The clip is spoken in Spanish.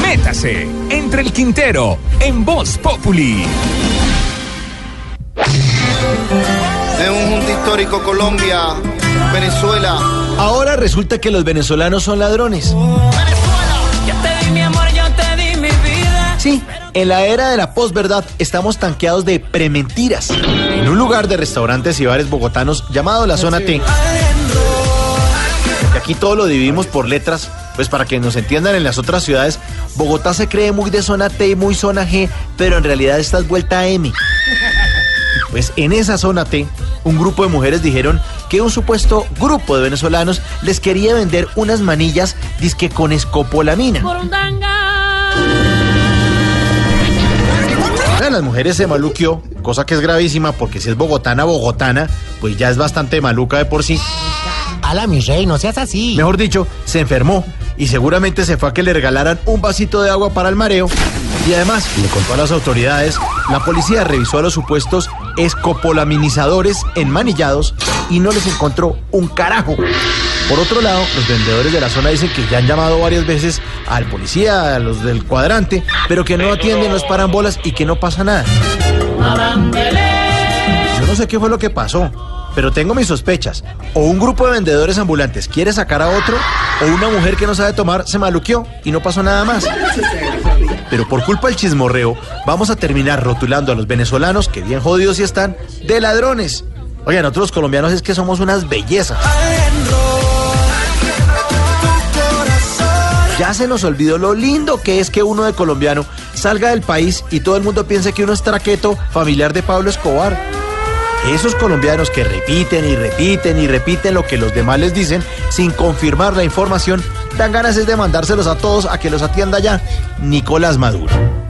Métase entre el Quintero en Voz Populi. De un junto histórico Colombia, Venezuela. Ahora resulta que los venezolanos son ladrones. Yo te di mi amor, yo te di mi vida. Sí, en la era de la posverdad estamos tanqueados de prementiras. En un lugar de restaurantes y bares bogotanos llamado la Zona T. Aquí todo lo dividimos por letras, pues para que nos entiendan en las otras ciudades, Bogotá se cree muy de zona T y muy zona G, pero en realidad está vuelta a M. Pues en esa zona T, un grupo de mujeres dijeron que un supuesto grupo de venezolanos les quería vender unas manillas disque con escopolamina. Una de las mujeres se maluqueó, cosa que es gravísima porque si es bogotana, bogotana, pues ya es bastante maluca de por sí. Ala, mi rey, no seas así. Mejor dicho, se enfermó y seguramente se fue a que le regalaran un vasito de agua para el mareo. Y además, le contó a las autoridades, la policía revisó a los supuestos escopolaminizadores enmanillados y no les encontró un carajo. Por otro lado, los vendedores de la zona dicen que ya han llamado varias veces al policía, a los del cuadrante, pero que no atienden, no paran bolas y que no pasa nada. Yo no sé qué fue lo que pasó, pero tengo mis sospechas. O un grupo de vendedores ambulantes quiere sacar a otro, o una mujer que no sabe tomar se maluqueó y no pasó nada más. Pero por culpa del chismorreo, vamos a terminar rotulando a los venezolanos, que bien jodidos y están, de ladrones. Oigan, nosotros los colombianos es que somos unas bellezas. Ya se nos olvidó lo lindo que es que uno de colombiano salga del país y todo el mundo piense que uno es traqueto familiar de Pablo Escobar. Esos colombianos que repiten y repiten y repiten lo que los demás les dicen sin confirmar la información, dan ganas es de mandárselos a todos a que los atienda ya Nicolás Maduro.